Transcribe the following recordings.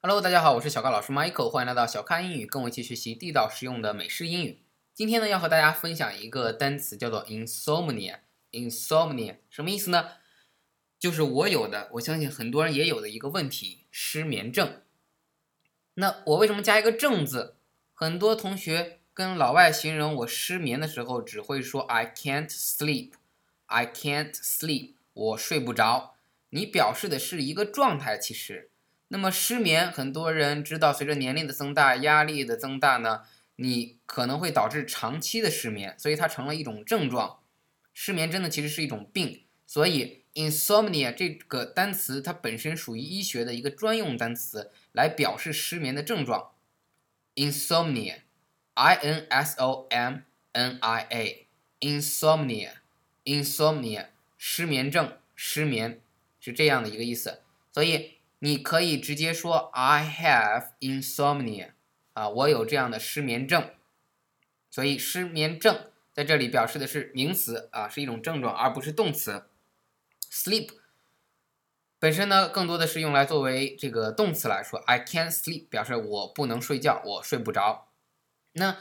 Hello，大家好，我是小咖老师 Michael，欢迎来到小咖英语，跟我一起学习地道实用的美式英语。今天呢，要和大家分享一个单词，叫做 insomnia。insomnia 什么意思呢？就是我有的，我相信很多人也有的一个问题——失眠症。那我为什么加一个“症”字？很多同学跟老外形容我失眠的时候，只会说 I can't sleep，I can't sleep，我睡不着。你表示的是一个状态，其实。那么失眠，很多人知道，随着年龄的增大，压力的增大呢，你可能会导致长期的失眠，所以它成了一种症状。失眠真的其实是一种病，所以 insomnia 这个单词它本身属于医学的一个专用单词，来表示失眠的症状。insomnia，i n s o m n i a，insomnia，insomnia，失眠症，失眠是这样的一个意思，所以。你可以直接说 I have insomnia，啊，我有这样的失眠症。所以失眠症在这里表示的是名词啊，是一种症状，而不是动词。Sleep 本身呢，更多的是用来作为这个动词来说。I can't sleep 表示我不能睡觉，我睡不着。那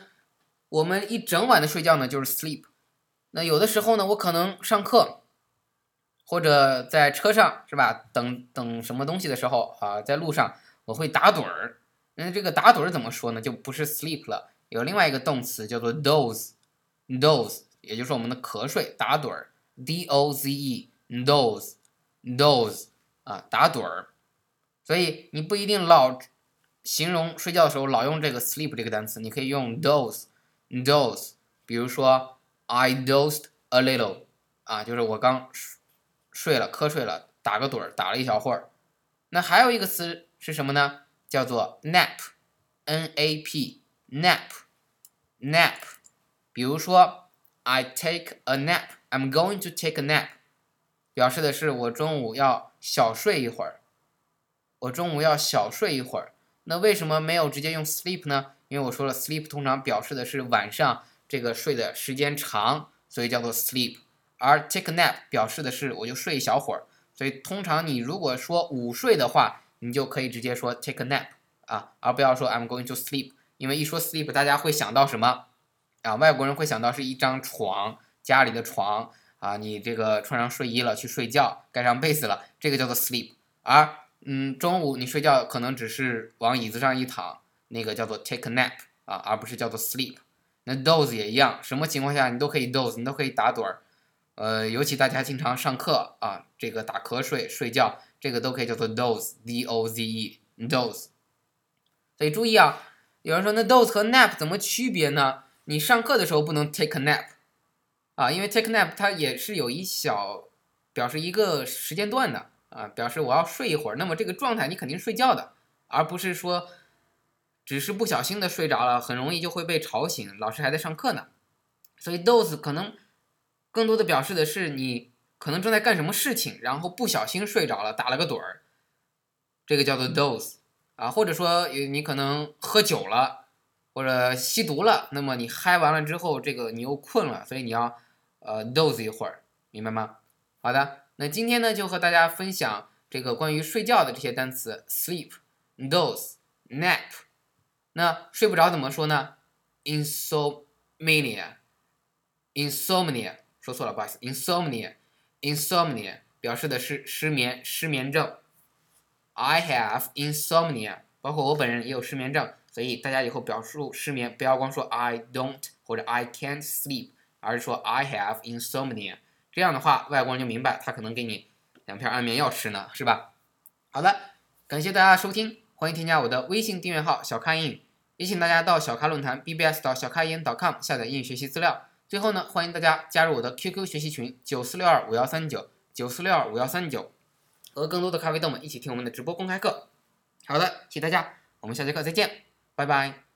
我们一整晚的睡觉呢，就是 sleep。那有的时候呢，我可能上课。或者在车上是吧？等等什么东西的时候啊，在路上我会打盹儿。那这个打盹儿怎么说呢？就不是 sleep 了，有另外一个动词叫做 doze，doze，也就是我们的瞌睡、打盹儿，d o z e，doze，doze 啊，打盹儿。所以你不一定老形容睡觉的时候老用这个 sleep 这个单词，你可以用 doze，doze。比如说 I dozed a little，啊，就是我刚。睡了，瞌睡了，打个盹儿，打了一小会儿。那还有一个词是什么呢？叫做 nap，n a p，nap，nap。比如说，I take a nap，I'm going to take a nap，表示的是我中午要小睡一会儿。我中午要小睡一会儿。那为什么没有直接用 sleep 呢？因为我说了，sleep 通常表示的是晚上这个睡的时间长，所以叫做 sleep。而 take a nap 表示的是我就睡一小会儿，所以通常你如果说午睡的话，你就可以直接说 take a nap 啊，而不要说 I'm going to sleep，因为一说 sleep，大家会想到什么啊？外国人会想到是一张床，家里的床啊，你这个穿上睡衣了去睡觉，盖上被子了，这个叫做 sleep。而嗯，中午你睡觉可能只是往椅子上一躺，那个叫做 take a nap 啊，而不是叫做 sleep。那 doze 也一样，什么情况下你都可以 doze，你都可以打盹儿。呃，尤其大家经常上课啊，这个打瞌睡、睡觉，这个都可以叫做 doze，d o z e，doze。所以注意啊，有人说那 doze 和 nap 怎么区别呢？你上课的时候不能 take a nap 啊，因为 take a nap 它也是有一小表示一个时间段的啊，表示我要睡一会儿。那么这个状态你肯定睡觉的，而不是说只是不小心的睡着了，很容易就会被吵醒，老师还在上课呢。所以 doze 可能。更多的表示的是你可能正在干什么事情，然后不小心睡着了，打了个盹儿，这个叫做 doze 啊，或者说你可能喝酒了或者吸毒了，那么你嗨完了之后，这个你又困了，所以你要呃 doze 一会儿，明白吗？好的，那今天呢就和大家分享这个关于睡觉的这些单词：sleep、doze、nap。那睡不着怎么说呢？insomnia、insomnia。说错了，不好意思，insomnia，insomnia 表示的是失眠、失眠症。I have insomnia，包括我本人也有失眠症，所以大家以后表述失眠不要光说 I don't 或者 I can't sleep，而是说 I have insomnia。这样的话，外国人就明白，他可能给你两片安眠药吃呢，是吧？好的，感谢大家收听，欢迎添加我的微信订阅号小咖英语，也请大家到小咖论坛 bbs 到小咖英语 .com 下载英语学习资料。最后呢，欢迎大家加入我的 QQ 学习群九四六二五幺三九九四六二五幺三九，和更多的咖啡豆们一起听我们的直播公开课。好的，谢谢大家，我们下节课再见，拜拜。